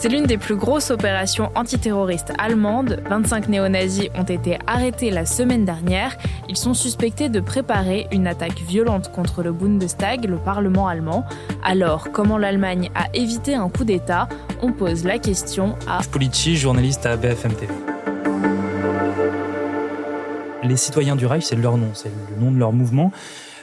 C'est l'une des plus grosses opérations antiterroristes allemandes. 25 néo-nazis ont été arrêtés la semaine dernière. Ils sont suspectés de préparer une attaque violente contre le Bundestag, le Parlement allemand. Alors, comment l'Allemagne a évité un coup d'État? On pose la question à Polici, journaliste à BFM TV. Les citoyens du Reich, c'est leur nom, c'est le nom de leur mouvement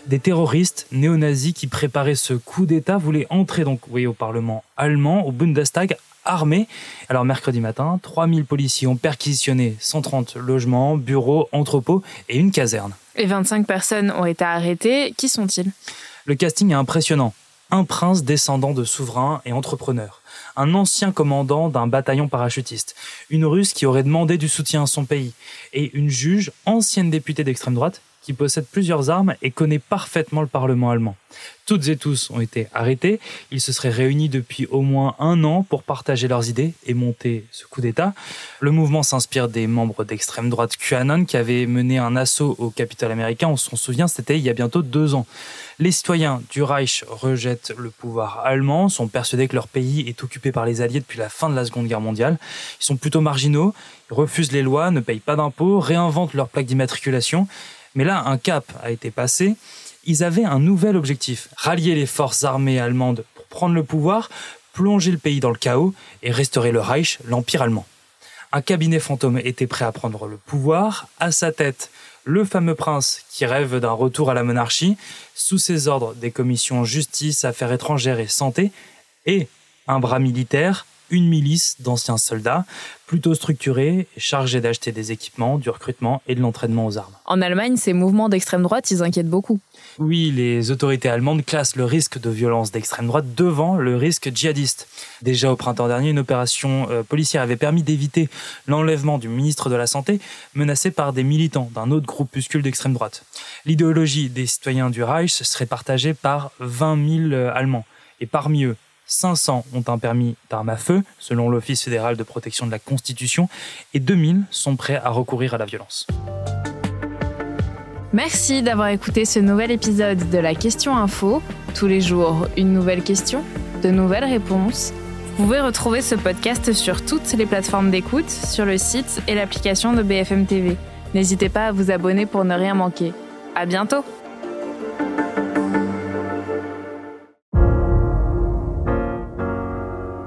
des terroristes néo-nazis qui préparaient ce coup d'État voulaient entrer donc au Parlement allemand, au Bundestag, armés. Alors mercredi matin, 3000 policiers ont perquisitionné 130 logements, bureaux, entrepôts et une caserne. Et 25 personnes ont été arrêtées. Qui sont-ils? Le casting est impressionnant. Un prince descendant de souverains et entrepreneurs un ancien commandant d'un bataillon parachutiste, une russe qui aurait demandé du soutien à son pays, et une juge, ancienne députée d'extrême droite, qui possède plusieurs armes et connaît parfaitement le Parlement allemand. Toutes et tous ont été arrêtés. Ils se seraient réunis depuis au moins un an pour partager leurs idées et monter ce coup d'État. Le mouvement s'inspire des membres d'extrême droite QAnon qui avaient mené un assaut au Capitole américain. On s'en souvient, c'était il y a bientôt deux ans. Les citoyens du Reich rejettent le pouvoir allemand, sont persuadés que leur pays est occupé par les Alliés depuis la fin de la Seconde Guerre mondiale. Ils sont plutôt marginaux, ils refusent les lois, ne payent pas d'impôts, réinventent leur plaque d'immatriculation mais là, un cap a été passé. Ils avaient un nouvel objectif, rallier les forces armées allemandes pour prendre le pouvoir, plonger le pays dans le chaos et restaurer le Reich, l'Empire allemand. Un cabinet fantôme était prêt à prendre le pouvoir, à sa tête le fameux prince qui rêve d'un retour à la monarchie, sous ses ordres des commissions justice, affaires étrangères et santé, et un bras militaire, une milice d'anciens soldats, plutôt structurée chargée d'acheter des équipements, du recrutement et de l'entraînement aux armes. En Allemagne, ces mouvements d'extrême droite, ils inquiètent beaucoup. Oui, les autorités allemandes classent le risque de violence d'extrême droite devant le risque djihadiste. Déjà au printemps dernier, une opération euh, policière avait permis d'éviter l'enlèvement du ministre de la Santé menacé par des militants d'un autre groupuscule d'extrême droite. L'idéologie des citoyens du Reich serait partagée par 20 000 euh, Allemands. Et parmi eux, 500 ont un permis d'arme à feu, selon l'Office fédéral de protection de la Constitution, et 2000 sont prêts à recourir à la violence. Merci d'avoir écouté ce nouvel épisode de la Question Info. Tous les jours, une nouvelle question, de nouvelles réponses. Vous pouvez retrouver ce podcast sur toutes les plateformes d'écoute, sur le site et l'application de BFM TV. N'hésitez pas à vous abonner pour ne rien manquer. À bientôt!